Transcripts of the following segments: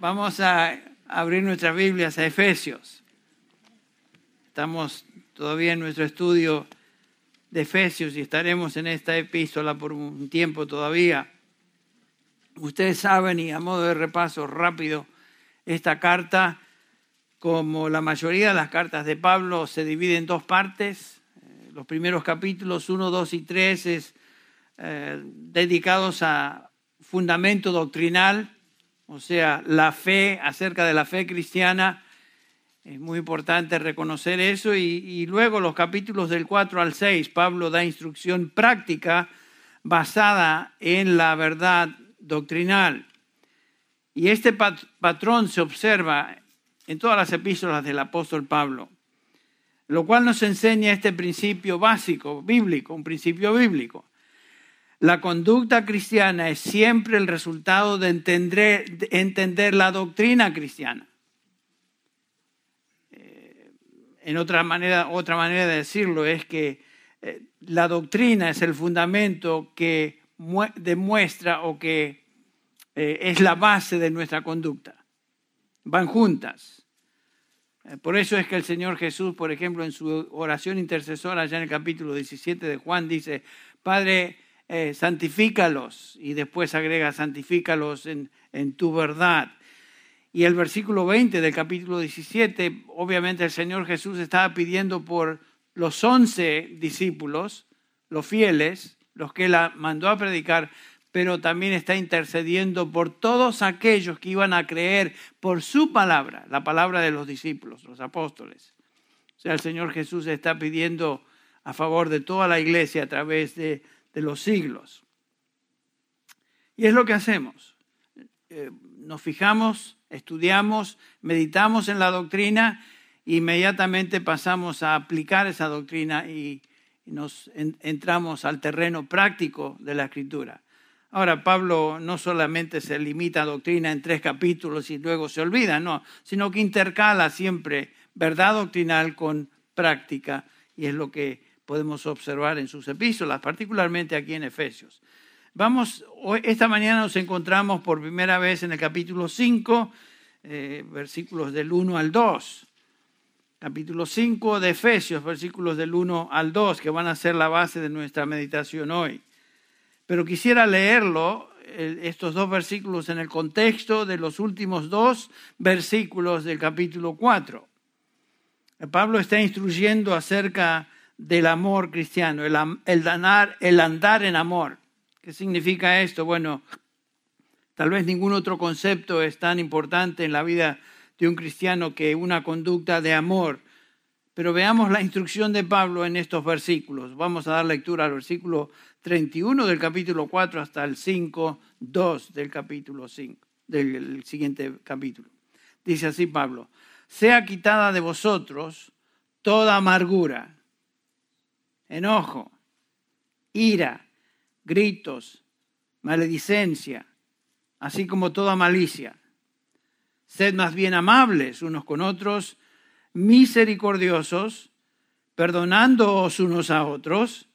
Vamos a abrir nuestras Biblias a Efesios. Estamos todavía en nuestro estudio de Efesios y estaremos en esta epístola por un tiempo todavía. Ustedes saben, y a modo de repaso rápido, esta carta, como la mayoría de las cartas de Pablo, se divide en dos partes. Eh, los primeros capítulos 1, 2 y 3 es eh, dedicados a fundamento doctrinal, o sea, la fe, acerca de la fe cristiana. Es muy importante reconocer eso. Y, luego los capítulos del 4 al 6, Pablo da instrucción práctica basada en la verdad doctrinal. Y este patrón se observa en todas las epístolas del apóstol Pablo, lo cual nos enseña este principio básico, bíblico, un principio bíblico. La conducta cristiana es siempre el resultado de entender, de entender la doctrina cristiana. Eh, en otra manera, otra manera de decirlo es que eh, la doctrina es el fundamento que demuestra o que eh, es la base de nuestra conducta. Van juntas. Por eso es que el Señor Jesús, por ejemplo, en su oración intercesora, allá en el capítulo 17 de Juan, dice, Padre, eh, santifícalos, y después agrega, santifícalos en, en tu verdad. Y el versículo 20 del capítulo 17, obviamente el Señor Jesús estaba pidiendo por los once discípulos, los fieles, los que él mandó a predicar, pero también está intercediendo por todos aquellos que iban a creer por su palabra, la palabra de los discípulos, los apóstoles. O sea, el Señor Jesús está pidiendo a favor de toda la iglesia a través de de los siglos. Y es lo que hacemos. Eh, nos fijamos, estudiamos, meditamos en la doctrina, e inmediatamente pasamos a aplicar esa doctrina y nos entramos al terreno práctico de la escritura. Ahora, Pablo no solamente se limita a doctrina en tres capítulos y luego se olvida, no, sino que intercala siempre verdad doctrinal con práctica y es lo que podemos observar en sus epístolas, particularmente aquí en Efesios. Vamos, esta mañana nos encontramos por primera vez en el capítulo 5, eh, versículos del 1 al 2. Capítulo 5 de Efesios, versículos del 1 al 2, que van a ser la base de nuestra meditación hoy. Pero quisiera leerlo, estos dos versículos, en el contexto de los últimos dos versículos del capítulo 4. Pablo está instruyendo acerca del amor cristiano, el, el, el andar en amor. ¿Qué significa esto? Bueno, tal vez ningún otro concepto es tan importante en la vida de un cristiano que una conducta de amor. Pero veamos la instrucción de Pablo en estos versículos. Vamos a dar lectura al versículo 31 del capítulo 4 hasta el 5, 2 del capítulo 5, del siguiente capítulo. Dice así Pablo, sea quitada de vosotros toda amargura enojo, ira, gritos, maledicencia, así como toda malicia. Sed más bien amables unos con otros, misericordiosos, perdonándoos unos a otros,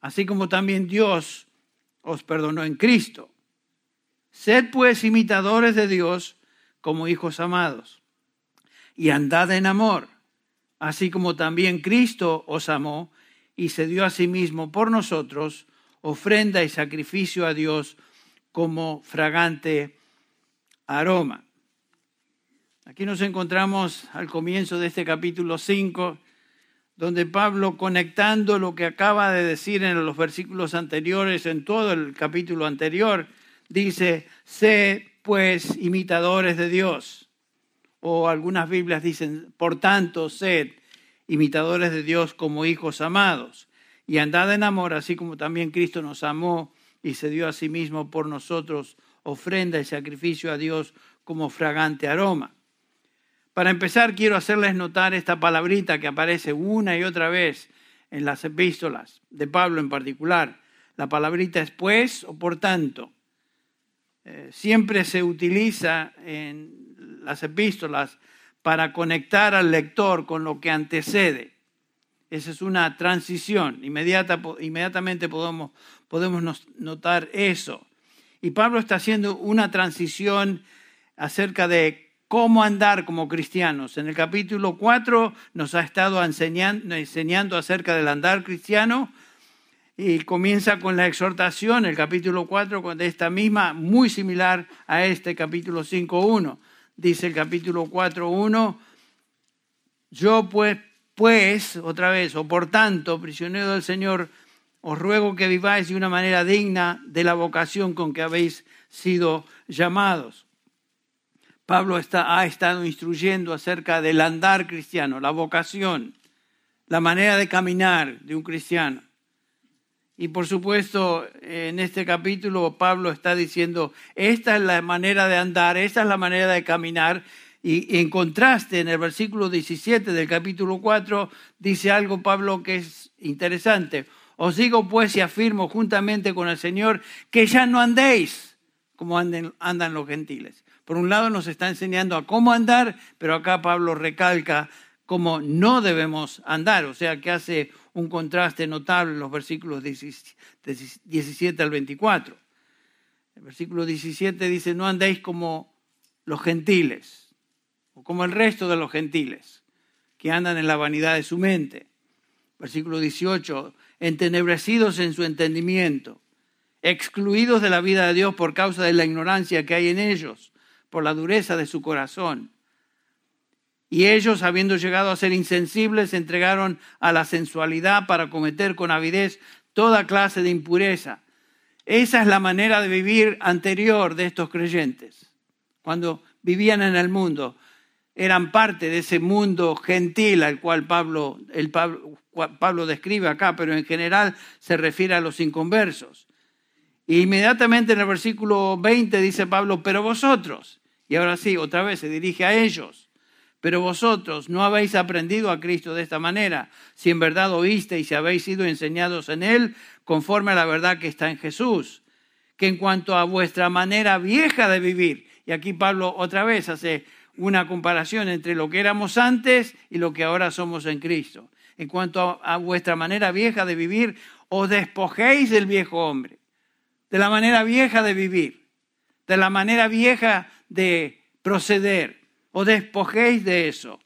así como también Dios os perdonó en Cristo. Sed pues imitadores de Dios como hijos amados, y andad en amor, así como también Cristo os amó y se dio a sí mismo por nosotros ofrenda y sacrificio a Dios como fragante aroma. Aquí nos encontramos al comienzo de este capítulo 5, donde Pablo, conectando lo que acaba de decir en los versículos anteriores, en todo el capítulo anterior, dice, sé pues imitadores de Dios. O algunas Biblias dicen, por tanto, sed imitadores de Dios como hijos amados, y andad en amor, así como también Cristo nos amó y se dio a sí mismo por nosotros ofrenda y sacrificio a Dios como fragante aroma. Para empezar, quiero hacerles notar esta palabrita que aparece una y otra vez en las epístolas, de Pablo en particular. La palabrita es pues o por tanto. Eh, siempre se utiliza en las epístolas para conectar al lector con lo que antecede. Esa es una transición, Inmediata, inmediatamente podemos, podemos notar eso. Y Pablo está haciendo una transición acerca de cómo andar como cristianos. En el capítulo 4 nos ha estado enseñando, enseñando acerca del andar cristiano y comienza con la exhortación, el capítulo 4, de esta misma, muy similar a este capítulo 5.1. Dice el capítulo 4.1, yo pues, pues, otra vez, o por tanto, prisionero del Señor, os ruego que viváis de una manera digna de la vocación con que habéis sido llamados. Pablo está, ha estado instruyendo acerca del andar cristiano, la vocación, la manera de caminar de un cristiano. Y por supuesto, en este capítulo Pablo está diciendo, esta es la manera de andar, esta es la manera de caminar. Y en contraste, en el versículo 17 del capítulo 4, dice algo Pablo que es interesante. Os digo pues y afirmo juntamente con el Señor que ya no andéis como andan los gentiles. Por un lado nos está enseñando a cómo andar, pero acá Pablo recalca cómo no debemos andar, o sea que hace un contraste notable en los versículos 17 al 24. El versículo 17 dice, no andéis como los gentiles, o como el resto de los gentiles, que andan en la vanidad de su mente. Versículo 18, entenebrecidos en su entendimiento, excluidos de la vida de Dios por causa de la ignorancia que hay en ellos, por la dureza de su corazón y ellos, habiendo llegado a ser insensibles, se entregaron a la sensualidad para cometer con avidez toda clase de impureza. Esa es la manera de vivir anterior de estos creyentes. Cuando vivían en el mundo, eran parte de ese mundo gentil al cual Pablo, el Pablo, describe acá, pero en general se refiere a los inconversos. Y inmediatamente en el versículo 20 dice Pablo, pero vosotros, y ahora sí, otra vez se dirige a ellos, pero vosotros no habéis aprendido a Cristo de esta manera, si en verdad oísteis y habéis sido enseñados en Él conforme a la verdad que está en Jesús. Que en cuanto a vuestra manera vieja de vivir, y aquí Pablo otra vez hace una comparación entre lo que éramos antes y lo que ahora somos en Cristo. En cuanto a, vuestra manera vieja de vivir, os despojéis del viejo hombre, de la manera vieja de vivir, de la manera vieja de proceder o despojéis de eso.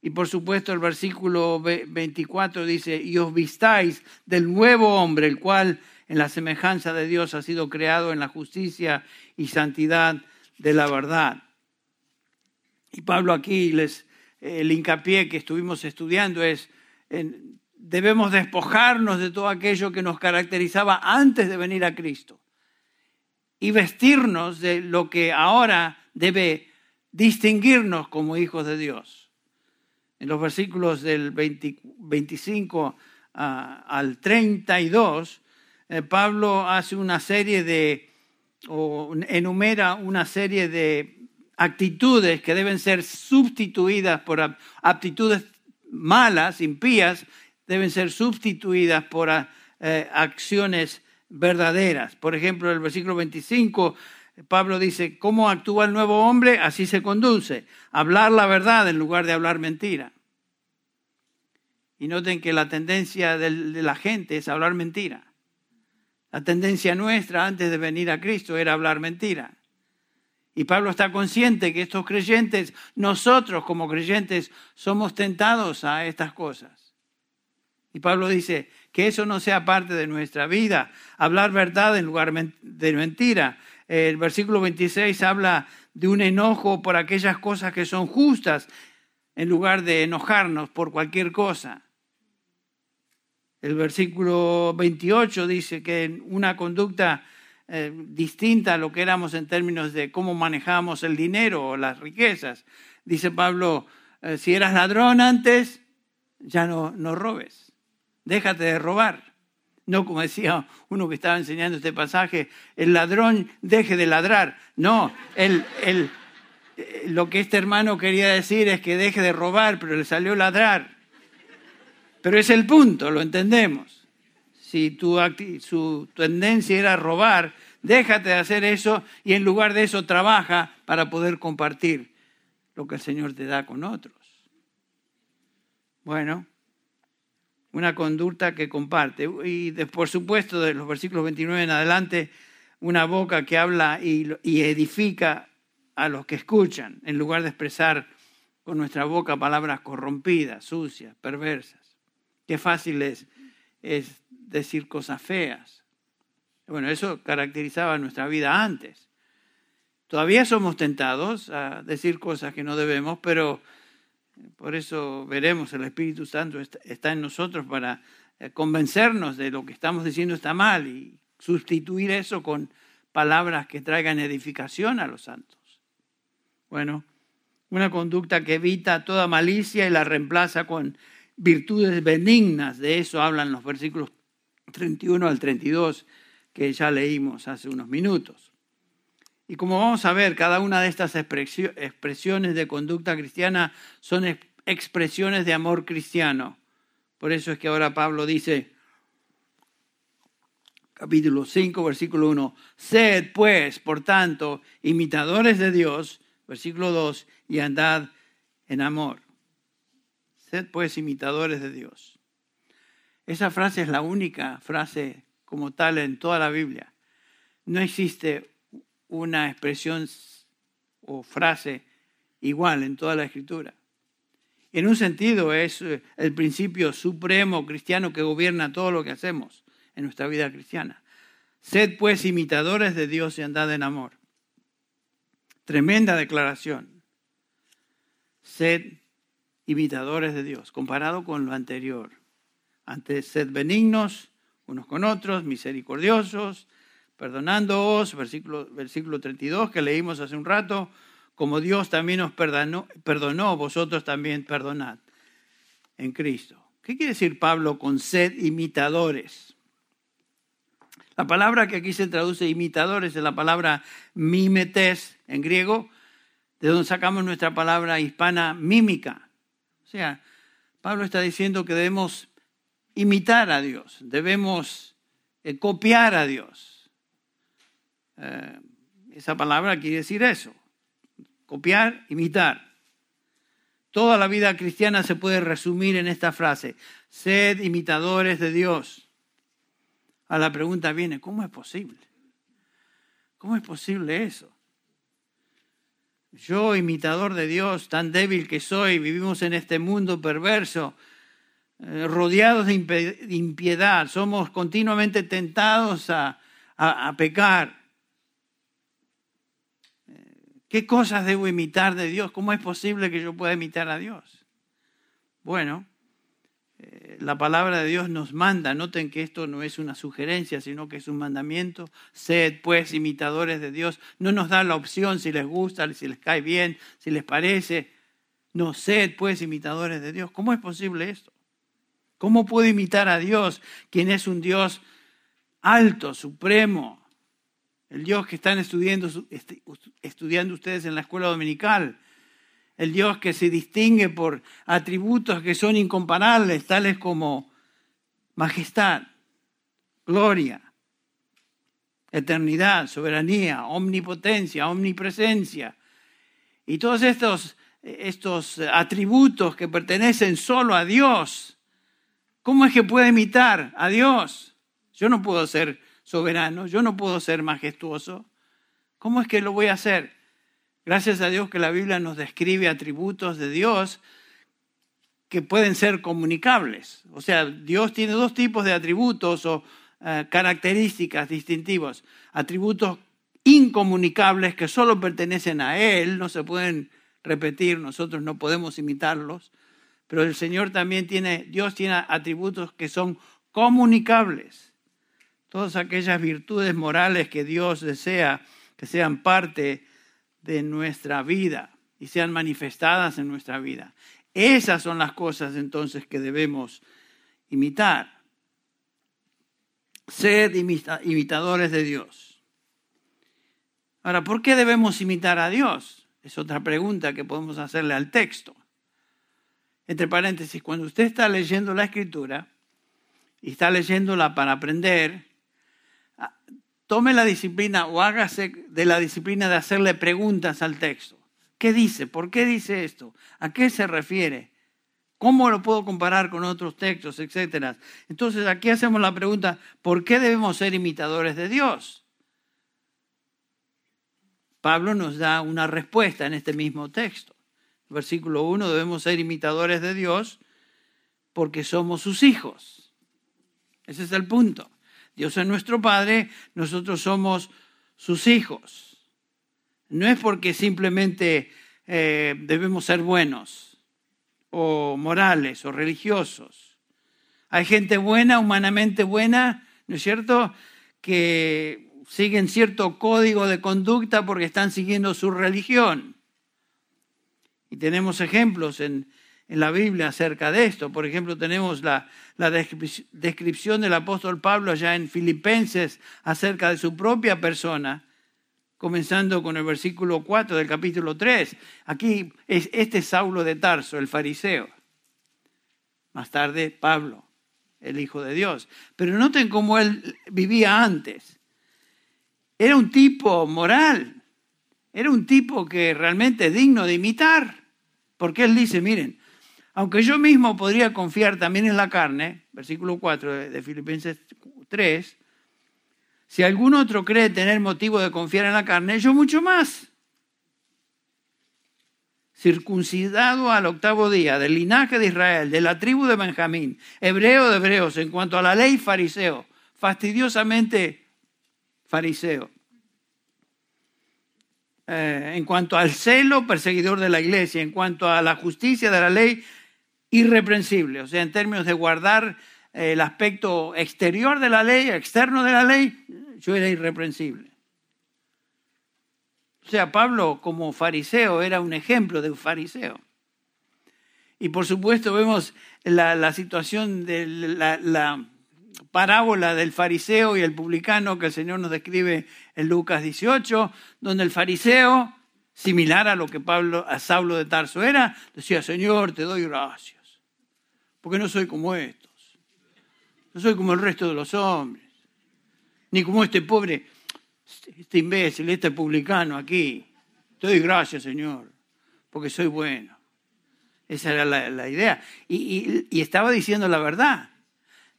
Y por supuesto el versículo 24 dice, y os vistáis del nuevo hombre, el cual en la semejanza de Dios ha sido creado en la justicia y santidad de la verdad. Y Pablo aquí les, el hincapié que estuvimos estudiando es, debemos despojarnos de todo aquello que nos caracterizaba antes de venir a Cristo y vestirnos de lo que ahora debe distinguirnos como hijos de Dios. En los versículos del 25 ah, al 32, eh, Pablo hace una serie de, o enumera una serie de actitudes que deben ser sustituidas por aptitudes malas, impías, deben ser sustituidas por ah, eh, acciones verdaderas. Por ejemplo, el versículo 25 Pablo dice, ¿cómo actúa el nuevo hombre? Así se conduce. Hablar la verdad en lugar de hablar mentira. Y noten que la tendencia de la gente es hablar mentira. La tendencia nuestra antes de venir a Cristo era hablar mentira. Y Pablo está consciente que estos creyentes, nosotros como creyentes, somos tentados a estas cosas. Y Pablo dice que eso no sea parte de nuestra vida, hablar verdad en lugar de mentira, el versículo 26 habla de un enojo por aquellas cosas que son justas en lugar de enojarnos por cualquier cosa. El versículo 28 dice que una conducta eh, distinta a lo que éramos en términos de cómo manejamos el dinero o las riquezas. Dice Pablo, eh, si eras ladrón antes, ya no, no robes, déjate de robar. No como decía uno que estaba enseñando este pasaje, el ladrón deje de ladrar. No, el, el, eh, lo que este hermano quería decir es que deje de robar, pero le salió ladrar. Pero es el punto, lo entendemos. Si tu, su tendencia era robar, déjate de hacer eso y en lugar de eso trabaja para poder compartir lo que el Señor te da con otros. Bueno, una conducta que comparte. Y por supuesto, de los versículos 29 en adelante, una boca que habla y, edifica a los que escuchan, en lugar de expresar con nuestra boca palabras corrompidas, sucias, perversas. Qué fácil es, es decir cosas feas. Bueno, eso caracterizaba nuestra vida antes. Todavía somos tentados a decir cosas que no debemos, pero por eso veremos, el Espíritu Santo está en nosotros para eh, convencernos de lo que estamos diciendo está mal y sustituir eso con palabras que traigan edificación a los santos. Bueno, una conducta que evita toda malicia y la reemplaza con virtudes benignas. De eso hablan los versículos 31 al 32 que ya leímos hace unos minutos. Y como vamos a ver, cada una de estas expresiones de conducta cristiana son expresiones de amor cristiano. Por eso es que ahora Pablo dice, capítulo 5, versículo 1, sed pues, por tanto, imitadores de Dios, versículo 2, y andad en amor. Sed pues imitadores de Dios. Esa frase es la única frase como tal en toda la Biblia. No existe una expresión o frase igual en toda la escritura. En un sentido es eh, el principio supremo cristiano que gobierna todo lo que hacemos en nuestra vida cristiana. Sed pues imitadores de Dios y andad en amor. Tremenda declaración. Sed imitadores de Dios, comparado con lo anterior. Antes, sed benignos unos con otros, misericordiosos, perdonándoos, versículo, versículo 32 que leímos hace un rato, como Dios también os perdonó, perdonó, vosotros también perdonad en Cristo. ¿Qué quiere decir Pablo con sed imitadores? La palabra que aquí se traduce imitadores es la palabra mimetes en griego, de donde sacamos nuestra palabra hispana mímica. O sea, Pablo está diciendo que debemos imitar a Dios, debemos eh, copiar a Dios. Eh, esa palabra quiere decir eso, copiar, imitar. Toda la vida cristiana se puede resumir en esta frase, sed imitadores de Dios a la pregunta viene, ¿cómo es posible? ¿Cómo es posible eso? Yo, imitador de Dios, tan débil que soy, vivimos en este mundo perverso, eh, rodeados de impiedad, somos continuamente tentados a, a pecar. ¿Qué cosas debo imitar de Dios? ¿Cómo es posible que yo pueda imitar a Dios? Bueno, eh, la palabra de Dios nos manda, noten que esto no es una sugerencia, sino que es un mandamiento, sed pues imitadores de Dios, no nos da la opción si les gusta, si les cae bien, si les parece, no, sed pues imitadores de Dios. ¿Cómo es posible esto? ¿Cómo puedo imitar a Dios, quien es un Dios alto, supremo, el Dios que están estudiando, estudiando ustedes en la escuela dominical? el Dios que se distingue por atributos que son incomparables, tales como majestad, gloria, eternidad, soberanía, omnipotencia, omnipresencia. Y todos estos, estos atributos que pertenecen solo a Dios, ¿cómo es que puede imitar a Dios? Yo no puedo ser soberano, yo no puedo ser majestuoso. ¿Cómo es que lo voy a hacer? Gracias a Dios que la Biblia nos describe atributos de Dios que pueden ser comunicables. O sea, Dios tiene dos tipos de atributos o eh, características distintivas. Atributos incomunicables que solo pertenecen a Él, no se pueden repetir, nosotros no podemos imitarlos. Pero el Señor también tiene, Dios tiene atributos que son comunicables. Todas aquellas virtudes morales que Dios desea que sean parte de nuestra vida y sean manifestadas en nuestra vida. Esas son las cosas entonces que debemos imitar. Sed imitadores de Dios. Ahora, ¿por qué debemos imitar a Dios? Es otra pregunta que podemos hacerle al texto. Entre paréntesis, cuando usted está leyendo la escritura y está leyéndola para aprender, tome la disciplina o hágase de la disciplina de hacerle preguntas al texto. ¿Qué dice? ¿Por qué dice esto? ¿A qué se refiere? ¿Cómo lo puedo comparar con otros textos, etcétera? Entonces aquí hacemos la pregunta, ¿por qué debemos ser imitadores de Dios? Pablo nos da una respuesta en este mismo texto. Versículo 1, debemos ser imitadores de Dios porque somos sus hijos. Ese es el punto. Dios es nuestro Padre, nosotros somos sus hijos. No es porque simplemente eh, debemos ser buenos o morales o religiosos. Hay gente buena, humanamente buena, ¿no es cierto?, que siguen cierto código de conducta porque están siguiendo su religión. Y tenemos ejemplos en, la Biblia acerca de esto. Por ejemplo, tenemos la, la descripción del apóstol Pablo allá en Filipenses acerca de su propia persona, comenzando con el versículo 4 del capítulo 3. Aquí es este Saulo de Tarso, el fariseo. Más tarde, Pablo, el Hijo de Dios. Pero noten cómo él vivía antes. Era un tipo moral, era un tipo que realmente es digno de imitar. Porque él dice, miren, aunque yo mismo podría confiar también en la carne, versículo 4 de, Filipenses 3, si algún otro cree tener motivo de confiar en la carne, yo mucho más. Circuncidado al octavo día, del linaje de Israel, de la tribu de Benjamín, hebreo de hebreos, en cuanto a la ley fariseo, fastidiosamente fariseo. Eh, en cuanto al celo, perseguidor de la iglesia, en cuanto a la justicia de la ley, irreprensible. O sea, en términos de guardar eh, el aspecto exterior de la ley, externo de la ley, yo era irreprensible. O sea, Pablo como fariseo era un ejemplo de un fariseo. Y por supuesto vemos la, situación de la parábola del fariseo y el publicano que el Señor nos describe en Lucas 18, donde el fariseo, similar a lo que Pablo, a Saulo de Tarso era, decía, Señor, te doy gracias, porque no soy como estos, no soy como el resto de los hombres, ni como este pobre, este imbécil, este publicano aquí. Te doy gracias, Señor, porque soy bueno. Esa era la, idea. y estaba diciendo la verdad.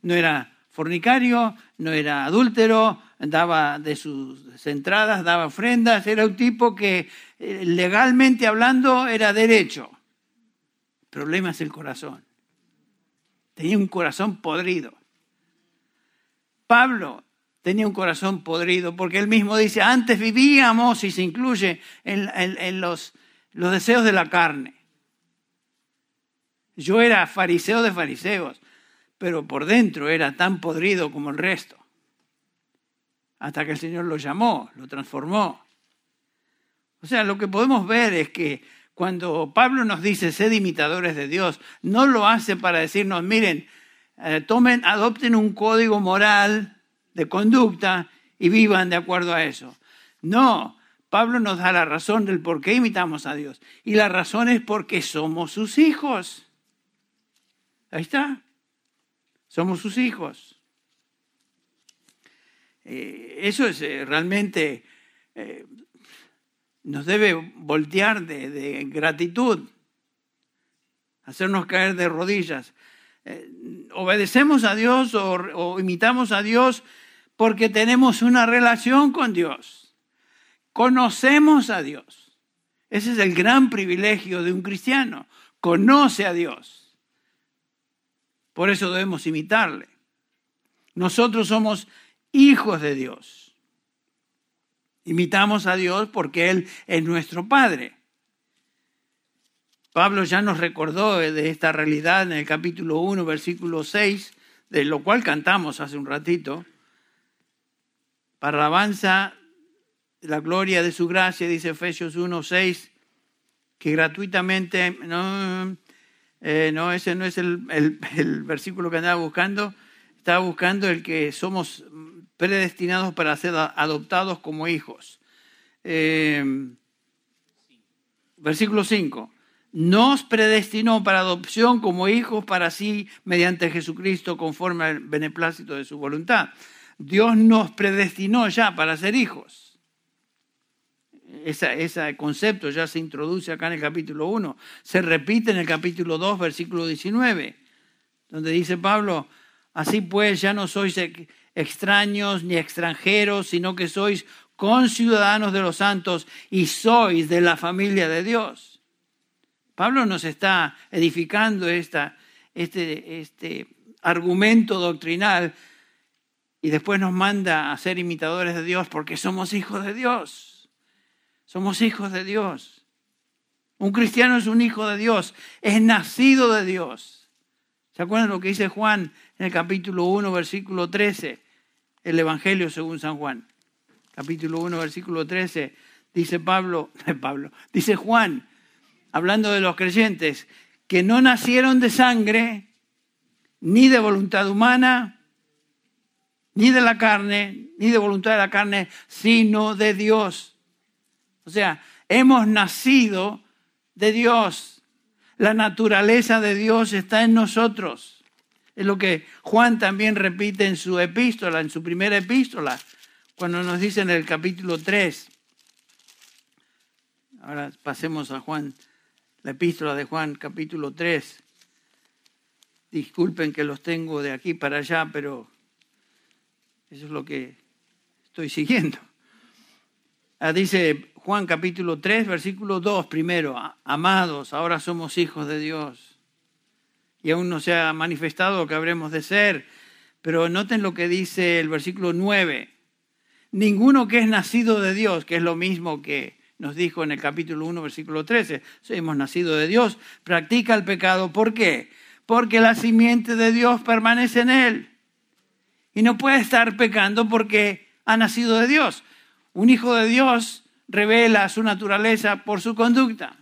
No era fornicario, no era adúltero, daba de sus entradas, daba ofrendas, era un tipo que eh, legalmente hablando era derecho. El problema es el corazón. Tenía un corazón podrido. Pablo tenía un corazón podrido porque él mismo dice, antes vivíamos, y se incluye en, los, los deseos de la carne. Yo era fariseo de fariseos pero por dentro era tan podrido como el resto. Hasta que el Señor lo llamó, lo transformó. O sea, lo que podemos ver es que cuando Pablo nos dice sed imitadores de Dios, no lo hace para decirnos, miren, eh, tomen, adopten un código moral de conducta y vivan de acuerdo a eso. No, Pablo nos da la razón del por qué imitamos a Dios. Y la razón es porque somos sus hijos. Ahí está. Somos sus hijos. Eh, eso es eh, realmente, nos debe voltear de, gratitud, hacernos caer de rodillas. obedecemos a Dios o imitamos a Dios porque tenemos una relación con Dios. Conocemos a Dios. Ese es el gran privilegio de un cristiano. Conoce a Dios. Por eso debemos imitarle. Nosotros somos hijos de Dios. Imitamos a Dios porque Él es nuestro Padre. Pablo ya nos recordó de esta realidad en el capítulo 1, versículo 6, de lo cual cantamos hace un ratito. Para alabanza la gloria de su gracia, dice Efesios 1, 6, que gratuitamente, no, eh, no, ese no es el, versículo que andaba buscando. Estaba buscando el que somos predestinados para ser adoptados como hijos. Eh, versículo 5. Nos predestinó para adopción como hijos para sí mediante Jesucristo conforme al beneplácito de su voluntad. Dios nos predestinó ya para ser hijos ese concepto ya se introduce acá en el capítulo 1, se repite en el capítulo 2, versículo 19, donde dice Pablo, así pues ya no sois extraños ni extranjeros, sino que sois conciudadanos de los santos y sois de la familia de Dios. Pablo nos está edificando esta, este, este argumento doctrinal y después nos manda a ser imitadores de Dios porque somos hijos de Dios. Somos hijos de Dios. Un cristiano es un hijo de Dios, es nacido de Dios. ¿Se acuerdan lo que dice Juan en el capítulo 1, versículo 13? El Evangelio según San Juan. Capítulo 1, versículo 13. Dice Pablo, Pablo, dice Juan, hablando de los creyentes, que no nacieron de sangre, ni de voluntad humana, ni de la carne, ni de voluntad de la carne, sino de Dios. O sea, hemos nacido de Dios. La naturaleza de Dios está en nosotros. Es lo que Juan también repite en su epístola, en su primera epístola, cuando nos dice en el capítulo 3. Ahora pasemos a Juan, la epístola de Juan, capítulo 3. Disculpen que los tengo de aquí para allá, pero eso es lo que estoy siguiendo. Ah, dice Juan capítulo 3, versículo 2, primero, amados, ahora somos hijos de Dios. Y aún no se ha manifestado lo que habremos de ser. Pero noten lo que dice el versículo 9. Ninguno que es nacido de Dios, que es lo mismo que nos dijo en el capítulo 1, versículo 13, hemos nacido de Dios, practica el pecado. ¿Por qué? Porque la simiente de Dios permanece en él. Y no puede estar pecando porque ha nacido de Dios. Un hijo de Dios revela su naturaleza por su conducta.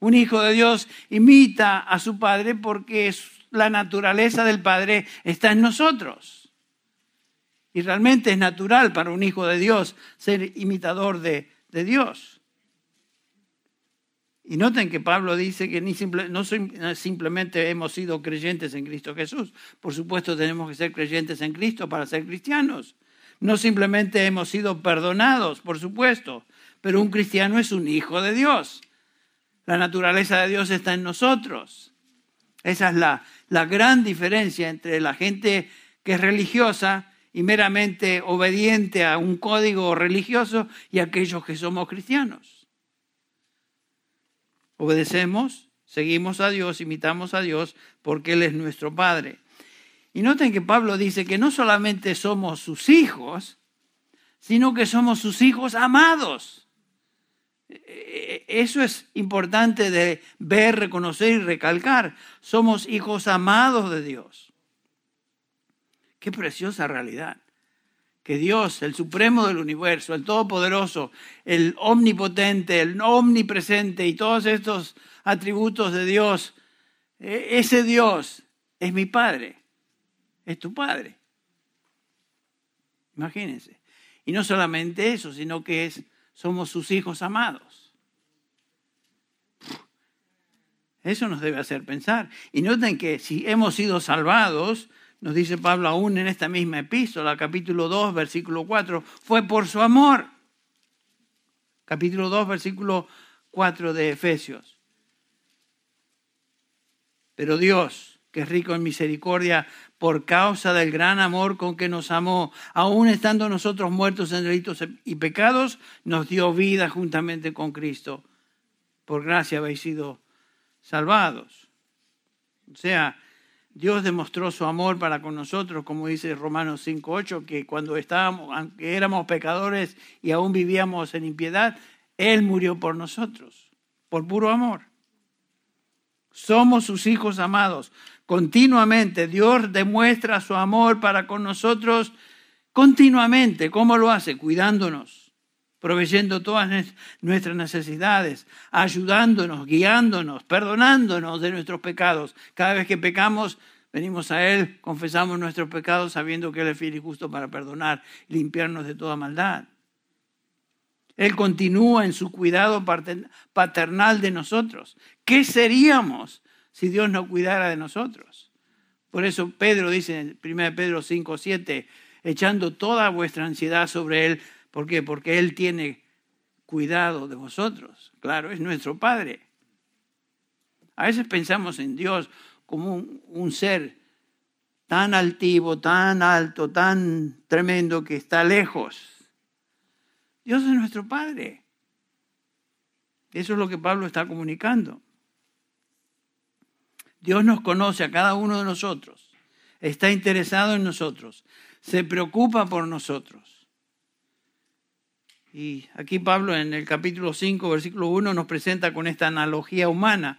Un hijo de Dios imita a su padre porque la naturaleza del padre está en nosotros. Y realmente es natural para un hijo de Dios ser imitador de, Dios. Y noten que Pablo dice que ni no simplemente hemos sido creyentes en Cristo Jesús. Por supuesto tenemos que ser creyentes en Cristo para ser cristianos. No simplemente hemos sido perdonados, por supuesto, pero un cristiano es un hijo de Dios. La naturaleza de Dios está en nosotros. Esa es la, la gran diferencia entre la gente que es religiosa y meramente obediente a un código religioso y aquellos que somos cristianos. Obedecemos, seguimos a Dios, imitamos a Dios porque Él es nuestro Padre. Y noten que Pablo dice que no solamente somos sus hijos, sino que somos sus hijos amados. E-, e-, eso es importante de ver, reconocer y recalcar. Somos hijos amados de Dios. Qué preciosa realidad. Que Dios, el supremo del universo, el todopoderoso, el omnipotente, el omnipresente y todos estos atributos de Dios, e-, ese Dios es mi Padre es tu Padre. Imagínense. Y no solamente eso, sino que es, somos sus hijos amados. Eso nos debe hacer pensar. Y noten que si hemos sido salvados, nos dice Pablo aún en esta misma epístola, capítulo 2, versículo 4, fue por su amor. Capítulo 2, versículo 4 de Efesios. Pero Dios, que es rico en misericordia, por causa del gran amor con que nos amó, aun estando nosotros muertos en delitos y pecados, nos dio vida juntamente con Cristo. Por gracia habéis sido salvados. O sea, Dios demostró su amor para con nosotros, como dice Romanos 5.8, que cuando estábamos, aunque éramos pecadores y aún vivíamos en impiedad, Él murió por nosotros, por puro amor. Somos sus hijos amados continuamente. Dios demuestra su amor para con nosotros continuamente. ¿Cómo lo hace? Cuidándonos, proveyendo todas nuestras necesidades, ayudándonos, guiándonos, perdonándonos de nuestros pecados. Cada vez que pecamos, venimos a Él, confesamos nuestros pecados sabiendo que Él es fiel y justo para perdonar, limpiarnos de toda maldad. Él continúa en su cuidado paternal de nosotros. ¿Qué seríamos si Dios no cuidara de nosotros. Por eso Pedro dice en 1 Pedro 5, 7, echando toda vuestra ansiedad sobre Él. ¿Por qué? Porque Él tiene cuidado de vosotros. Claro, es nuestro Padre. A veces pensamos en Dios como un, un ser tan altivo, tan alto, tan tremendo que está lejos. Dios es nuestro Padre. Eso es lo que Pablo está comunicando. Dios nos conoce a cada uno de nosotros, está interesado en nosotros, se preocupa por nosotros. Y aquí Pablo en el capítulo 5, versículo 1 nos presenta con esta analogía humana.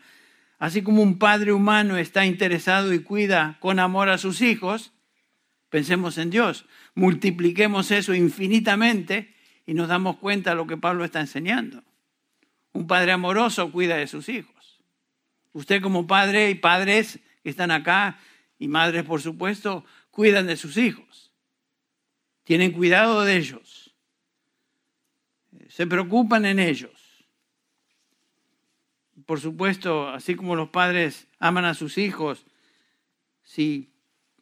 Así como un padre humano está interesado y cuida con amor a sus hijos, pensemos en Dios, multipliquemos eso infinitamente y nos damos cuenta de lo que Pablo está enseñando. Un padre amoroso cuida de sus hijos. Usted como padre y padres que están acá y madres por supuesto, cuidan de sus hijos. Tienen cuidado de ellos. Se preocupan en ellos. Por supuesto, así como los padres aman a sus hijos, si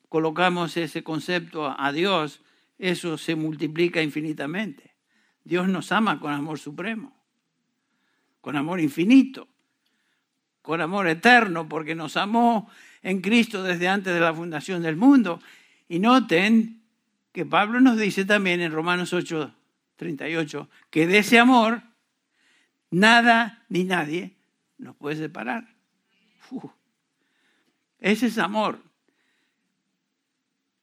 colocamos ese concepto a Dios, eso se multiplica infinitamente. Dios nos ama con amor supremo, con amor infinito, con amor eterno, porque nos amó en Cristo desde antes de la fundación del mundo. Y noten que Pablo nos dice también en Romanos 8, 38, que de ese amor nada ni nadie nos puede separar. ese es amor.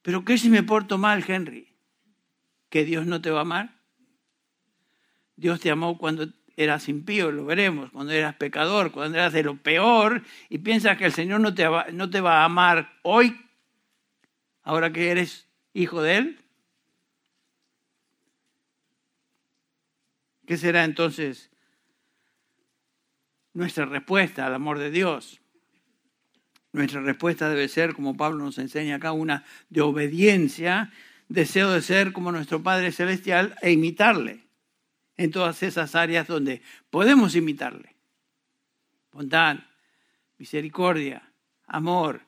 Pero ¿qué si me porto mal, Henry? ¿Que Dios no te va a amar? Dios te amó cuando eras impío, lo veremos, cuando eras pecador, cuando eras de lo peor y piensas que el Señor no te, va, no te va a amar hoy, ahora que eres hijo de Él. ¿Qué será entonces nuestra respuesta al amor de Dios? Nuestra respuesta debe ser, como Pablo nos enseña acá, una de obediencia, deseo de ser como nuestro Padre Celestial e imitarle en todas esas áreas donde podemos imitarle. Bondad, misericordia, amor,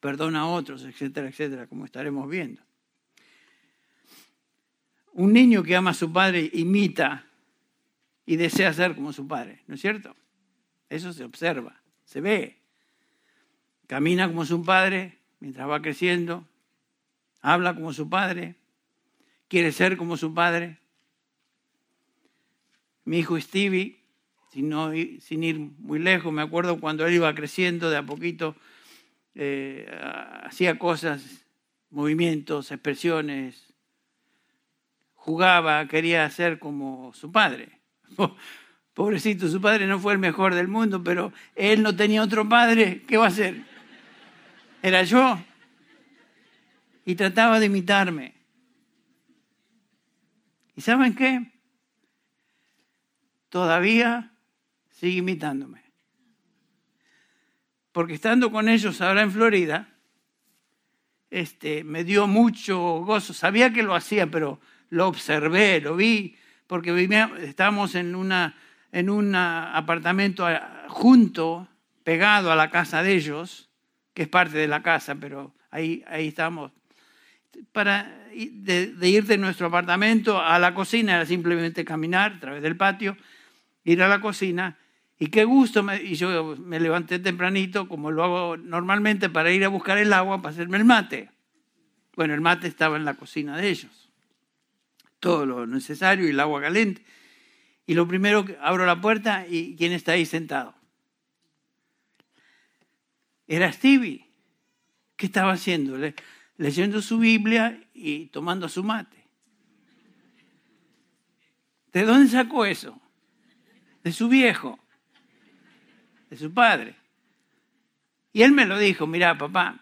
perdón a otros, etcétera, etcétera, como estaremos viendo. Un niño que ama a su padre imita y desea ser como su padre, ¿no es cierto? Eso se observa, se ve. Camina como su padre mientras va creciendo, habla como su padre, quiere ser como su padre. Mi hijo Stevie, sin, ir muy lejos, me acuerdo cuando él iba creciendo de a poquito, eh, hacía cosas, movimientos, expresiones, jugaba, quería ser como su padre. Pobrecito, su padre no fue el mejor del mundo, pero él no tenía otro padre, ¿qué va a hacer? era yo. Y trataba de imitarme. ¿Y saben qué? Todavía sigue imitándome. Porque estando con ellos ahora en Florida, este, me dio mucho gozo. Sabía que lo hacía, pero lo observé, lo vi, porque estábamos en, una, en un apartamento junto, pegado a la casa de ellos, que es parte de la casa, pero ahí, ahí estamos. Para de, ir de nuestro apartamento a la cocina era simplemente caminar a través del patio, ir a la cocina. Y qué gusto, y yo me levanté tempranito, como lo hago normalmente, para ir a buscar el agua para hacerme el mate. Bueno, el mate estaba en la cocina de ellos. Todo lo necesario y el agua caliente. Y lo primero abro la puerta y ¿quién está ahí sentado? era Stevie. ¿Qué estaba haciendo? leyendo su Biblia y tomando su mate. ¿De dónde sacó eso? De su viejo, de su padre. Y él me lo dijo, mira papá,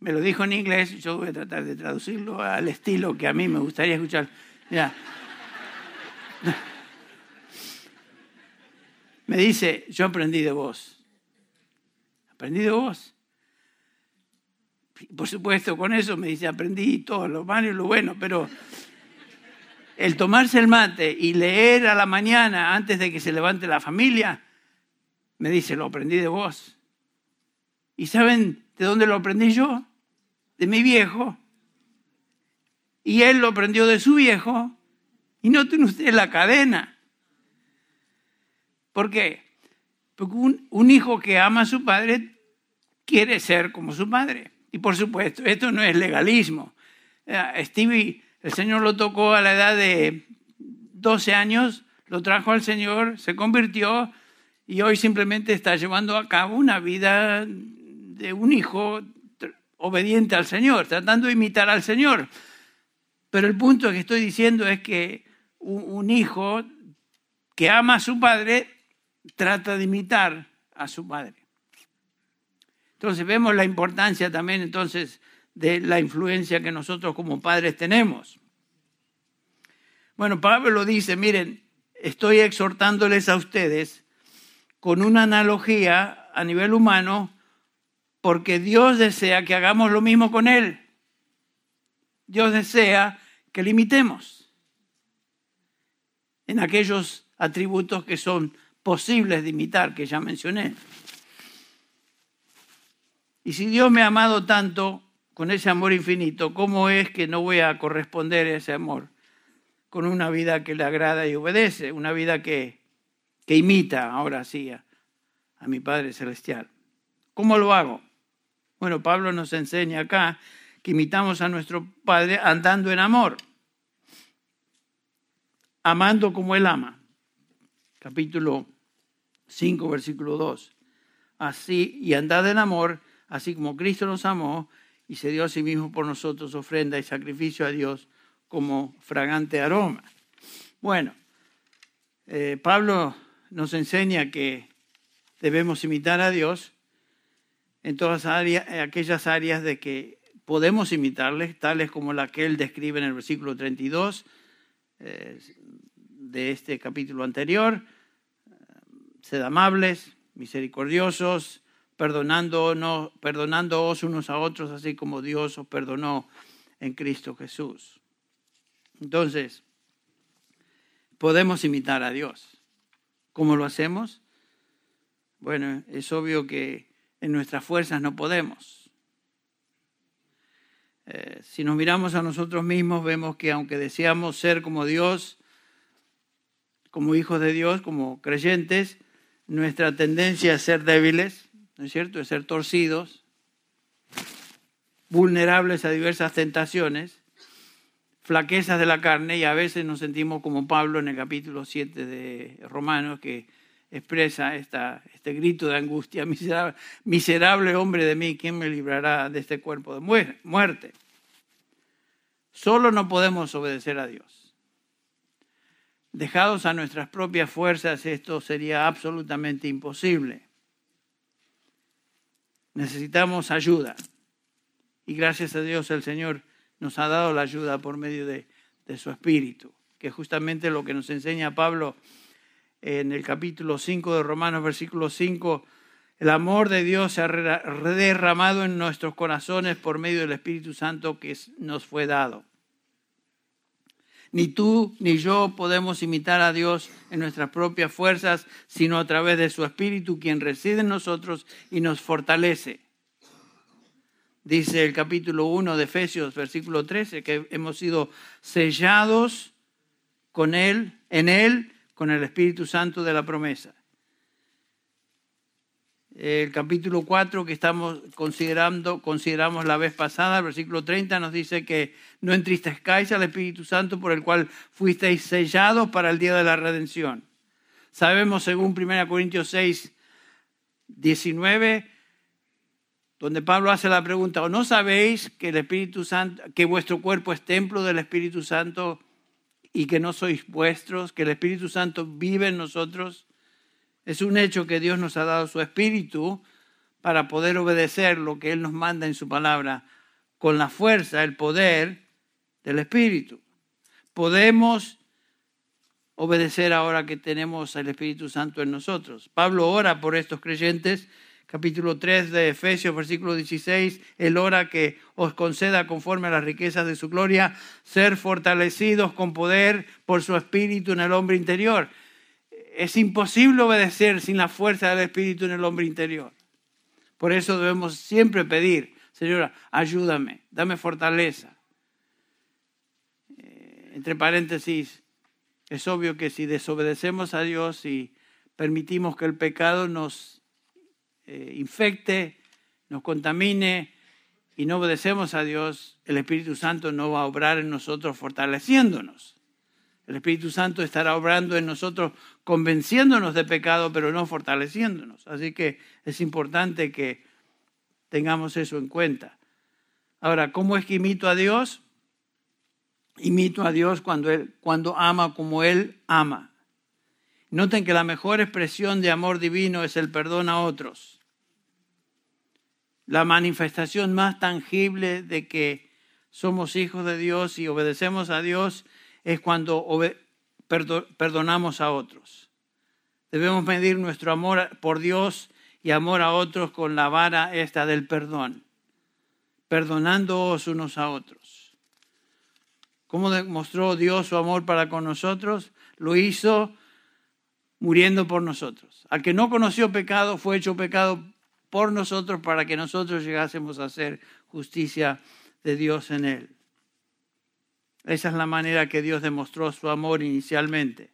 me lo dijo en inglés, yo voy a tratar de traducirlo al estilo que a mí me gustaría escuchar. Mira. Me dice, yo aprendí de vos. Aprendí de vos. Por supuesto, con eso me dice, aprendí todo, lo malo y lo bueno, pero el tomarse el mate y leer a la mañana antes de que se levante la familia, me dice, lo aprendí de vos. ¿Y saben de dónde lo aprendí yo? De mi viejo. Y él lo aprendió de su viejo. Y no tiene usted la cadena. ¿Por qué? Porque un, hijo que ama a su padre quiere ser como su padre. Y por supuesto, esto no es legalismo. Eh, Stevie, el Señor lo tocó a la edad de 12 años, lo trajo al Señor, se convirtió y hoy simplemente está llevando a cabo una vida de un hijo obediente al Señor, tratando de imitar al Señor. Pero el punto que estoy diciendo es que un hijo que ama a su padre trata de imitar a su padre. Entonces vemos la importancia también entonces de la influencia que nosotros como padres tenemos. Bueno, Pablo lo dice, miren, estoy exhortándoles a ustedes con una analogía a nivel humano porque Dios desea que hagamos lo mismo con Él. Dios desea que limitemos en aquellos atributos que son posibles de imitar, que ya mencioné. Y si Dios me ha amado tanto con ese amor infinito, ¿cómo es que no voy a corresponder a ese amor con una vida que le agrada y obedece, una vida que, que imita ahora sí a, mi Padre Celestial? ¿Cómo lo hago? Bueno, Pablo nos enseña acá que imitamos a nuestro Padre andando en amor, amando como Él ama. Capítulo 5, versículo 2. Así, y andad en amor así como Cristo nos amó y se dio a sí mismo por nosotros ofrenda y sacrificio a Dios como fragante aroma. Bueno, eh, Pablo nos enseña que debemos imitar a Dios en todas áreas, aquellas áreas de que podemos imitarles, tales como la que él describe en el versículo 32 eh, de este capítulo anterior. Sed amables, misericordiosos, perdonándonos, perdonándoos unos a otros, así como Dios os perdonó en Cristo Jesús. Entonces, podemos imitar a Dios. ¿Cómo lo hacemos? Bueno, es obvio que en nuestras fuerzas no podemos. Eh, si nos miramos a nosotros mismos, vemos que aunque deseamos ser como Dios, como hijos de Dios, como creyentes, nuestra tendencia es ser débiles, ¿no es cierto?, de ser torcidos, vulnerables a diversas tentaciones, flaquezas de la carne, y a veces nos sentimos como Pablo en el capítulo 7 de Romanos, que expresa este grito de angustia, miserable, miserable hombre de mí, ¿quién me librará de este cuerpo de muerte? Solo no podemos obedecer a Dios. Dejados a nuestras propias fuerzas, esto sería absolutamente imposible necesitamos ayuda. Y gracias a Dios el Señor nos ha dado la ayuda por medio de, su Espíritu, que es justamente lo que nos enseña Pablo en el capítulo 5 de Romanos, versículo 5. El amor de Dios se ha derramado en nuestros corazones por medio del Espíritu Santo que nos fue dado. Ni tú ni yo podemos imitar a Dios en nuestras propias fuerzas, sino a través de su Espíritu, quien reside en nosotros y nos fortalece. Dice el capítulo 1 de Efesios, versículo 13, que hemos sido sellados con Él, en Él, con el Espíritu Santo de la promesa el capítulo 4 que estamos considerando, consideramos la vez pasada, el versículo 30 nos dice que no entristezcáis al Espíritu Santo por el cual fuisteis sellados para el día de la redención. Sabemos según 1 Corintios 6, 19, donde Pablo hace la pregunta, ¿o no sabéis que el Espíritu Santo, que vuestro cuerpo es templo del Espíritu Santo y que no sois vuestros, que el Espíritu Santo vive en nosotros? Es un hecho que Dios nos ha dado su espíritu para poder obedecer lo que Él nos manda en su palabra con la fuerza, el poder del espíritu. Podemos obedecer ahora que tenemos al Espíritu Santo en nosotros. Pablo ora por estos creyentes, capítulo 3 de Efesios, versículo 16, Él ora que os conceda conforme a las riquezas de su gloria, ser fortalecidos con poder por su Espíritu en el hombre interior es imposible obedecer sin la fuerza del Espíritu en el hombre interior. Por eso debemos siempre pedir, Señora, ayúdame, dame fortaleza. Eh, entre paréntesis, es obvio que si desobedecemos a Dios y permitimos que el pecado nos eh, infecte, nos contamine y no obedecemos a Dios, el Espíritu Santo no va a obrar en nosotros fortaleciéndonos El Espíritu Santo estará obrando en nosotros, convenciéndonos de pecado, pero no fortaleciéndonos. Así que es importante que tengamos eso en cuenta. Ahora, ¿cómo es que imito a Dios? Imito a Dios cuando, él, cuando ama como Él ama. Noten que la mejor expresión de amor divino es el perdón a otros. La manifestación más tangible de que somos hijos de Dios y obedecemos a Dios es cuando perdonamos a otros. Debemos medir nuestro amor por Dios y amor a otros con la vara esta del perdón, perdonándoos unos a otros. ¿Cómo demostró Dios su amor para con nosotros? Lo hizo muriendo por nosotros. Al que no conoció pecado fue hecho pecado por nosotros para que nosotros llegásemos a hacer justicia de Dios en él. Esa es la manera que Dios demostró su amor inicialmente.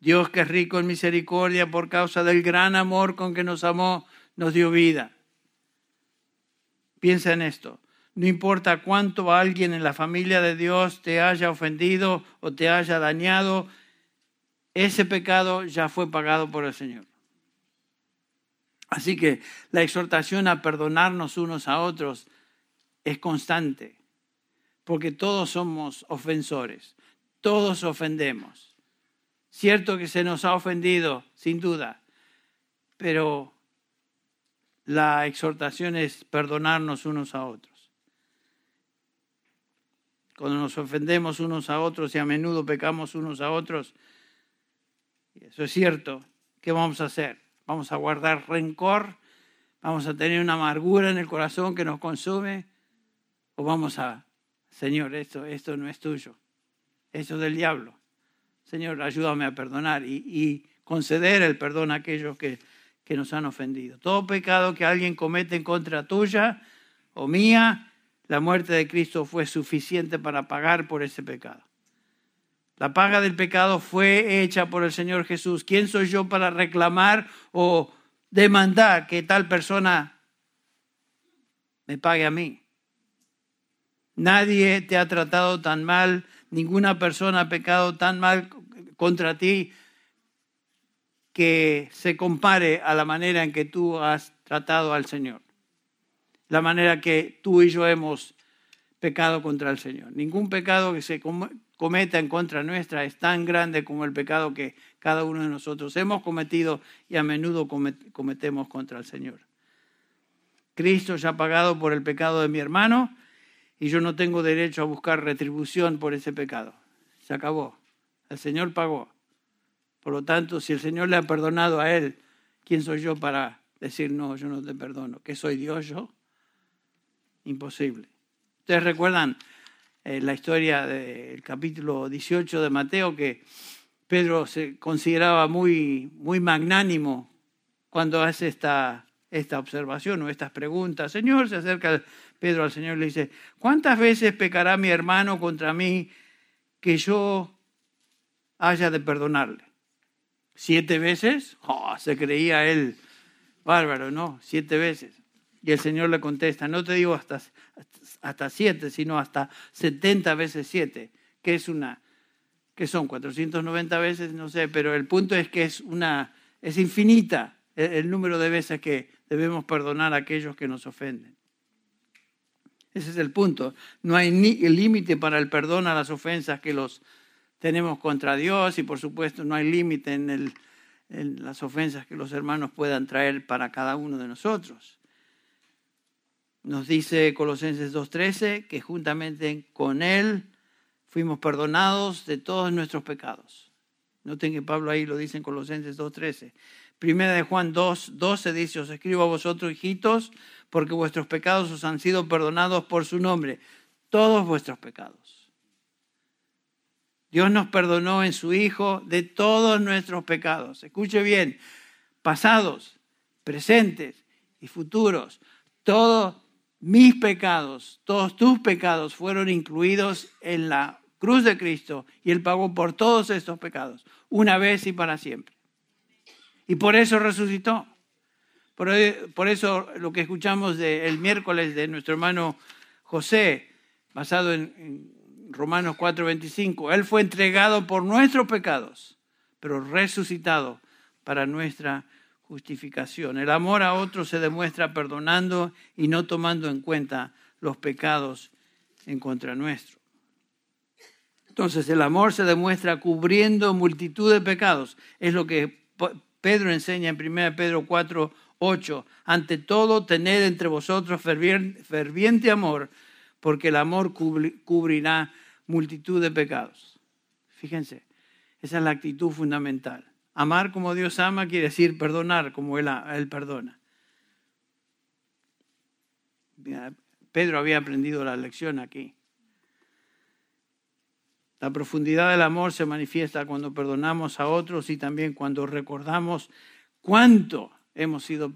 Dios que es rico en misericordia por causa del gran amor con que nos amó, nos dio vida. Piensa en esto. No importa cuánto alguien en la familia de Dios te haya ofendido o te haya dañado, ese pecado ya fue pagado por el Señor. Así que la exhortación a perdonarnos unos a otros es constante, porque todos somos ofensores, todos ofendemos. Cierto que se nos ha ofendido, sin duda, pero la exhortación es perdonarnos unos a otros. Cuando nos ofendemos unos a otros y a menudo pecamos unos a otros, eso es cierto. ¿Qué vamos a hacer? ¿Vamos a guardar rencor? ¿Vamos a tener una amargura en el corazón que nos consume? ¿O vamos a, Señor, esto, esto no es tuyo, esto es del diablo? Señor, ayúdame a perdonar y, y conceder el perdón a aquellos que, que nos han ofendido. Todo pecado que alguien comete en contra tuya o mía, la muerte de Cristo fue suficiente para pagar por ese pecado. La paga del pecado fue hecha por el Señor Jesús. ¿Quién soy yo para reclamar o demandar que tal persona me pague a mí? Nadie te ha tratado tan mal, ninguna persona ha pecado tan mal contra ti que se compare a la manera en que tú has tratado al Señor. La manera que tú y yo hemos pecado contra el Señor. Ningún pecado que se cometa en contra nuestra es tan grande como el pecado que cada uno de nosotros hemos cometido y a menudo cometemos contra el Señor. Cristo ya ha pagado por el pecado de mi hermano y yo no tengo derecho a buscar retribución por ese pecado. Se acabó. El Señor pagó. Por lo tanto, si el Señor le ha perdonado a él, ¿quién soy yo para decir no, yo no te perdono? ¿Que soy Dios yo? Imposible. Ustedes recuerdan eh, la historia del capítulo 18 de Mateo, que Pedro se consideraba muy, muy magnánimo cuando hace esta, esta observación o estas preguntas. Señor, se acerca Pedro al Señor le dice, ¿cuántas veces pecará mi hermano contra mí que yo haya de perdonarle? ¿Siete veces? Oh, se creía él bárbaro, ¿no? Siete veces. Y el Señor le contesta, no te digo hasta, siete, sino hasta 70 veces siete, que es una, que son 490 veces, no sé, pero el punto es que es una, es infinita el, número de veces que debemos perdonar a aquellos que nos ofenden. Ese es el punto. No hay ni límite para el perdón a las ofensas que los tenemos contra Dios y por supuesto no hay límite en, en las ofensas que los hermanos puedan traer para cada uno de nosotros. Nos dice Colosenses 2.13 que juntamente con Él fuimos perdonados de todos nuestros pecados. Noten que Pablo ahí lo dice en Colosenses 2.13. Primera de Juan 2.12 dice, os escribo a vosotros, hijitos, porque vuestros pecados os han sido perdonados por su nombre. Todos vuestros pecados. Dios nos perdonó en su Hijo de todos nuestros pecados. Escuche bien, pasados, presentes y futuros. Todo mis pecados, todos tus pecados fueron incluidos en la cruz de Cristo y Él pagó por todos estos pecados, una vez y para siempre. Y por eso resucitó. Por, eso lo que escuchamos el miércoles de nuestro hermano José, basado en, Romanos 4:25, Él fue entregado por nuestros pecados, pero resucitado para nuestra justificación. El amor a otros se demuestra perdonando y no tomando en cuenta los pecados en contra nuestro. Entonces el amor se demuestra cubriendo multitud de pecados. Es lo que Pedro enseña en 1 Pedro 4, 8. Ante todo, tened entre vosotros ferviente amor, porque el amor cubrirá multitud de pecados. Fíjense, esa es la actitud fundamental. Amar como Dios ama quiere decir perdonar como Él, él perdona. Pedro había aprendido la lección aquí. La profundidad del amor se manifiesta cuando perdonamos a otros y también cuando recordamos cuánto hemos sido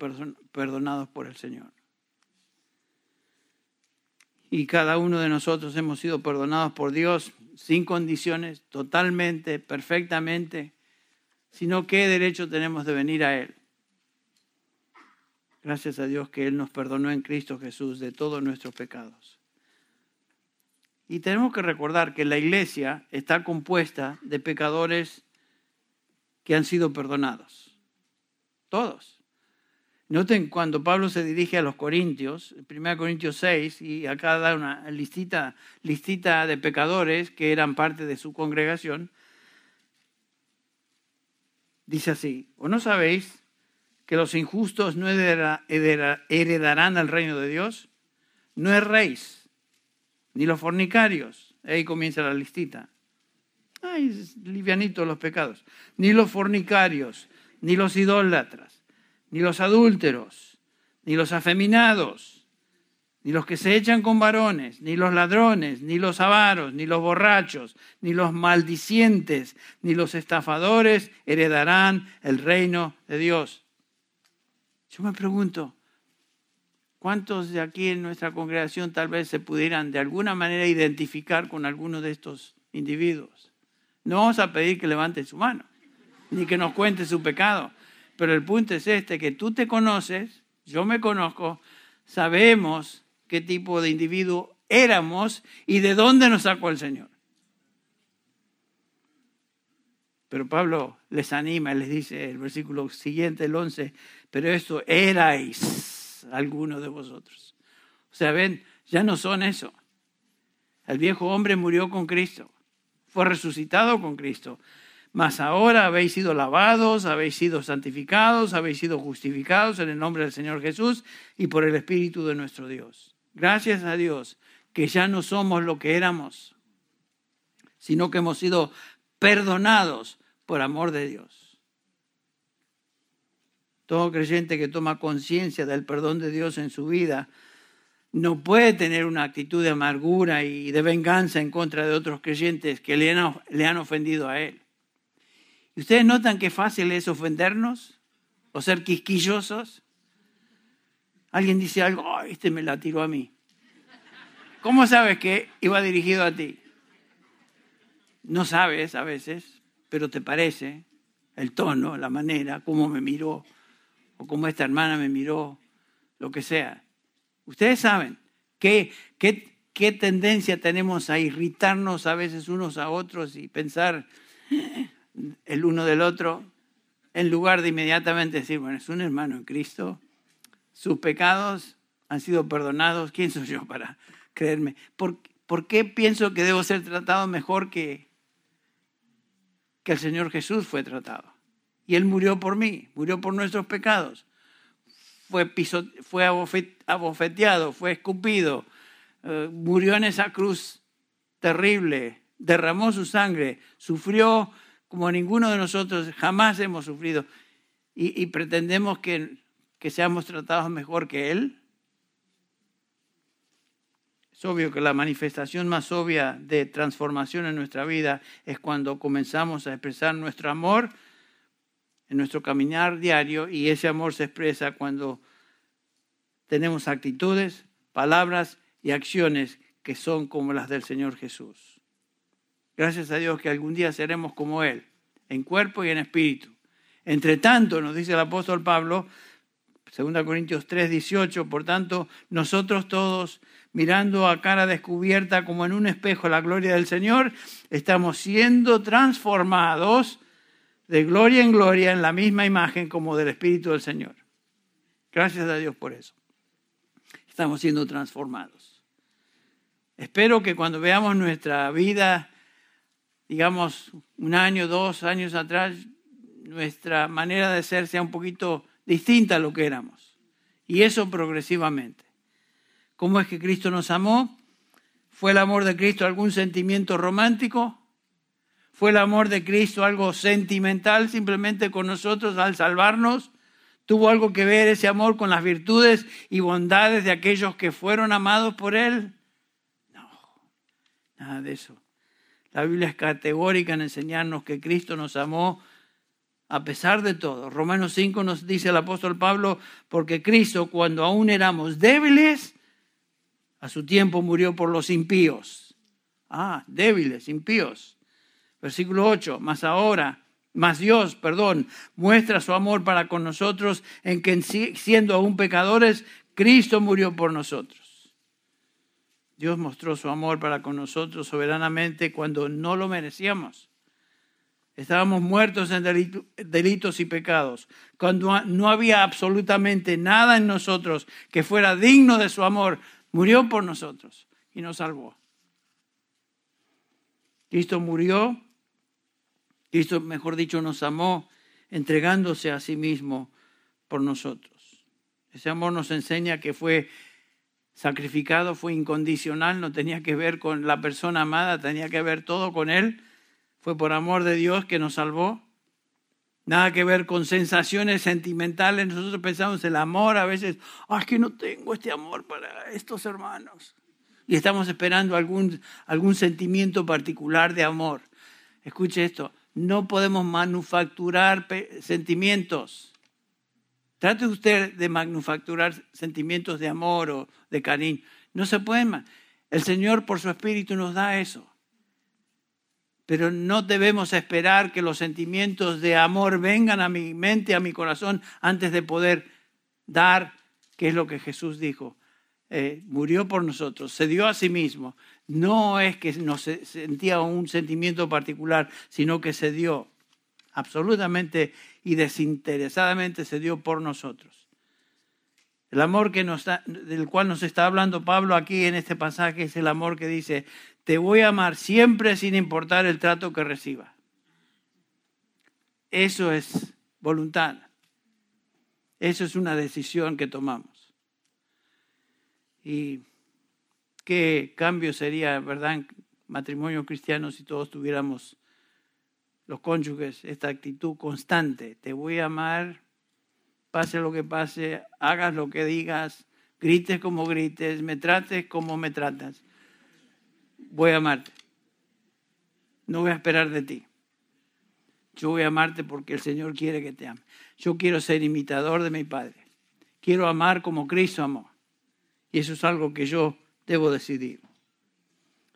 perdonados por el Señor. Y cada uno de nosotros hemos sido perdonados por Dios sin condiciones, totalmente, perfectamente, sino qué derecho tenemos de venir a Él. Gracias a Dios que Él nos perdonó en Cristo Jesús de todos nuestros pecados. Y tenemos que recordar que la iglesia está compuesta de pecadores que han sido perdonados. Todos. Noten cuando Pablo se dirige a los Corintios, 1 Corintios 6, y acá da una listita, listita de pecadores que eran parte de su congregación, dice así, ¿o no sabéis que los injustos no heredarán el reino de Dios? No erréis ni los fornicarios. Ahí comienza la listita. Ay, livianito los pecados. Ni los fornicarios, ni los idólatras, ni los adúlteros, ni los afeminados, ni los que se echan con varones, ni los ladrones, ni los avaros, ni los borrachos, ni los maldicientes, ni los estafadores heredarán el reino de Dios. Yo me pregunto, ¿Cuántos de aquí en nuestra congregación tal vez se pudieran de alguna manera identificar con alguno de estos individuos? No vamos a pedir que levanten su mano, ni que nos cuente su pecado. Pero el punto es este, que tú te conoces, yo me conozco, sabemos qué tipo de individuo éramos y de dónde nos sacó el Señor. Pero Pablo les anima, les dice el versículo siguiente, el 11, pero esto erais algunos de vosotros. O sea, ven, ya no son eso. El viejo hombre murió con Cristo, fue resucitado con Cristo. Mas ahora habéis sido lavados, habéis sido santificados, habéis sido justificados en el nombre del Señor Jesús y por el Espíritu de nuestro Dios. Gracias a Dios que ya no somos lo que éramos, sino que hemos sido perdonados por amor de Dios. Todo creyente que toma conciencia del perdón de Dios en su vida no puede tener una actitud de amargura y de venganza en contra de otros creyentes que le han, ofendido a él. ¿Y ustedes notan qué fácil es ofendernos o ser quisquillosos? Alguien dice algo, oh, este me la tiró a mí. ¿Cómo sabes que iba dirigido a ti? No sabes a veces, pero te parece el tono, la manera, cómo me miró o como esta hermana me miró, lo que sea. Ustedes saben qué, qué, qué tendencia tenemos a irritarnos a veces unos a otros y pensar el uno del otro, en lugar de inmediatamente decir, bueno, es un hermano en Cristo, sus pecados han sido perdonados, ¿quién soy yo para creerme? ¿Por, ¿por qué pienso que debo ser tratado mejor que, que el Señor Jesús fue tratado? Y Él murió por mí, murió por nuestros pecados. Fue, fue abofeteado, fue escupido, eh, murió en esa cruz terrible, derramó su sangre, sufrió como ninguno de nosotros jamás hemos sufrido. Y, pretendemos que, que seamos tratados mejor que Él. Es obvio que la manifestación más obvia de transformación en nuestra vida es cuando comenzamos a expresar nuestro amor en nuestro caminar diario y ese amor se expresa cuando tenemos actitudes, palabras y acciones que son como las del Señor Jesús. Gracias a Dios que algún día seremos como Él, en cuerpo y en espíritu. Entre tanto, nos dice el apóstol Pablo, 2 Corintios 3, 18, por tanto, nosotros todos, mirando a cara descubierta como en un espejo la gloria del Señor, estamos siendo transformados de gloria en gloria en la misma imagen como del Espíritu del Señor. Gracias a Dios por eso. Estamos siendo transformados. Espero que cuando veamos nuestra vida, digamos un año, dos años atrás, nuestra manera de ser sea un poquito distinta a lo que éramos. Y eso progresivamente. ¿Cómo es que Cristo nos amó? ¿Fue el amor de Cristo algún sentimiento romántico? ¿Fue el amor de Cristo algo sentimental simplemente con nosotros al salvarnos? ¿Tuvo algo que ver ese amor con las virtudes y bondades de aquellos que fueron amados por Él? No, nada de eso. La Biblia es categórica en enseñarnos que Cristo nos amó a pesar de todo. Romanos 5 nos dice el apóstol Pablo, porque Cristo cuando aún éramos débiles, a su tiempo murió por los impíos. Ah, débiles, impíos. Versículo 8, más ahora, más Dios, perdón, muestra su amor para con nosotros en que siendo aún pecadores, Cristo murió por nosotros. Dios mostró su amor para con nosotros soberanamente cuando no lo merecíamos. Estábamos muertos en delitos y pecados, cuando no había absolutamente nada en nosotros que fuera digno de su amor, murió por nosotros y nos salvó. Cristo murió Cristo, mejor dicho, nos amó entregándose a sí mismo por nosotros. Ese amor nos enseña que fue sacrificado, fue incondicional, no tenía que ver con la persona amada, tenía que ver todo con Él. Fue por amor de Dios que nos salvó. Nada que ver con sensaciones sentimentales. Nosotros pensamos el amor a veces, ah, es que no tengo este amor para estos hermanos. Y estamos esperando algún, algún sentimiento particular de amor. Escuche esto, no podemos manufacturar sentimientos. Trate usted de manufacturar sentimientos de amor o de cariño. No se pueden. El Señor por su Espíritu nos da eso. Pero no debemos esperar que los sentimientos de amor vengan a mi mente, a mi corazón, antes de poder dar, que es lo que Jesús dijo. Eh, murió por nosotros, se dio a sí mismo. No es que nos sentía un sentimiento particular, sino que se dio absolutamente y desinteresadamente se dio por nosotros. El amor que nos del cual nos está hablando Pablo aquí en este pasaje es el amor que dice, te voy a amar siempre sin importar el trato que reciba. Eso es voluntad. Eso es una decisión que tomamos. Y qué cambio sería, ¿verdad?, matrimonio cristiano si todos tuviéramos los cónyuges esta actitud constante. Te voy a amar, pase lo que pase, hagas lo que digas, grites como grites, me trates como me tratas. Voy a amarte. No voy a esperar de ti. Yo voy a amarte porque el Señor quiere que te ame. Yo quiero ser imitador de mi Padre. Quiero amar como Cristo amó. Y eso es algo que yo debo decidir.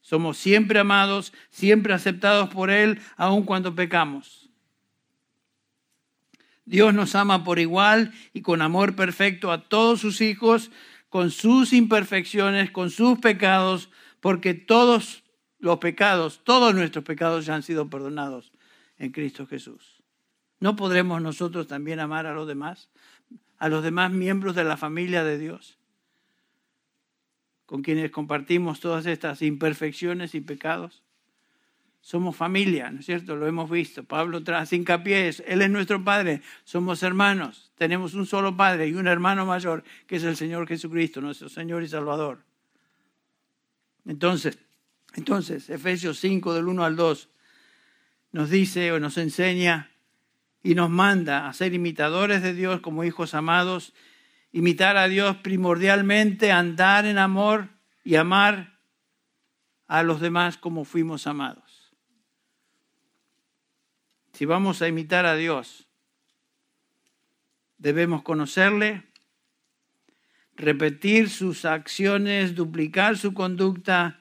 Somos siempre amados, siempre aceptados por Él, aun cuando pecamos. Dios nos ama por igual y con amor perfecto a todos sus hijos, con sus imperfecciones, con sus pecados, porque todos los pecados, todos nuestros pecados ya han sido perdonados en Cristo Jesús. ¿No podremos nosotros también amar a los demás, a los demás miembros de la familia de Dios? Con quienes compartimos todas estas imperfecciones y pecados. Somos familia, ¿no es cierto? Lo hemos visto. Pablo tras hincapié, Él es nuestro Padre, somos hermanos, tenemos un solo Padre y un hermano mayor, que es el Señor Jesucristo, nuestro Señor y Salvador. Entonces, entonces, Efesios 5 del 1 al 2 nos dice o nos enseña y nos manda a ser imitadores de Dios como hijos amados imitar a Dios primordialmente, andar en amor y amar a los demás como fuimos amados. Si vamos a imitar a Dios, debemos conocerle, repetir sus acciones, duplicar su conducta,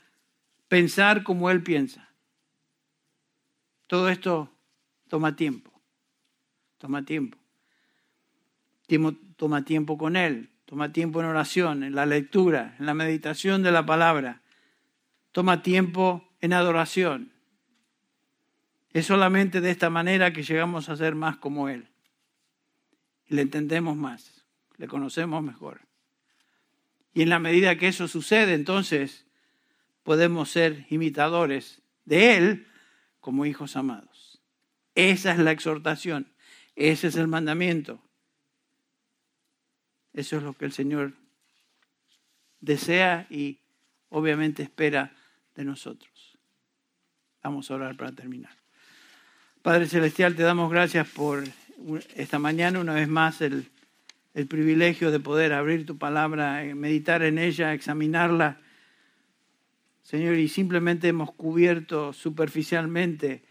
pensar como Él piensa. Todo esto toma tiempo, toma tiempo toma tiempo con Él, Toma tiempo en oración, en la lectura, en la meditación de la palabra. Toma tiempo en adoración. Es solamente de esta manera que llegamos a ser más como Él. Y le entendemos más, le conocemos mejor. Y en la medida que eso sucede, entonces podemos ser imitadores de Él como hijos amados. Esa es la exhortación, ese es el mandamiento. Eso es lo que el Señor desea y obviamente espera de nosotros. Vamos a orar para terminar. Padre Celestial, te damos gracias por esta mañana, una vez más, el, el privilegio de poder abrir tu palabra, eh, meditar en ella, examinarla. Señor, y simplemente hemos cubierto superficialmente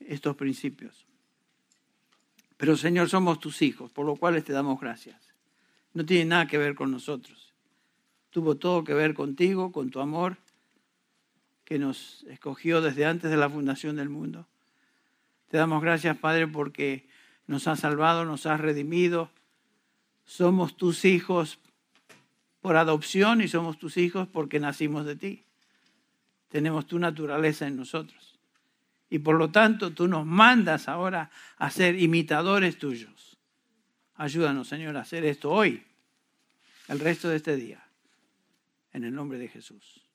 estos principios. Pero Señor, somos tus hijos, por lo cual te damos gracias no tiene nada que ver con nosotros. Tuvo todo que ver contigo, con tu amor, que nos escogió desde antes de la fundación del mundo. Te damos gracias, Padre, porque nos has salvado, nos has redimido. Somos tus hijos por adopción y somos tus hijos porque nacimos de ti. Tenemos tu naturaleza en nosotros. Y por lo tanto, tú nos mandas ahora a ser imitadores tuyos. Ayúdanos, Señor, a hacer esto hoy el resto de este día. En el nombre de Jesús.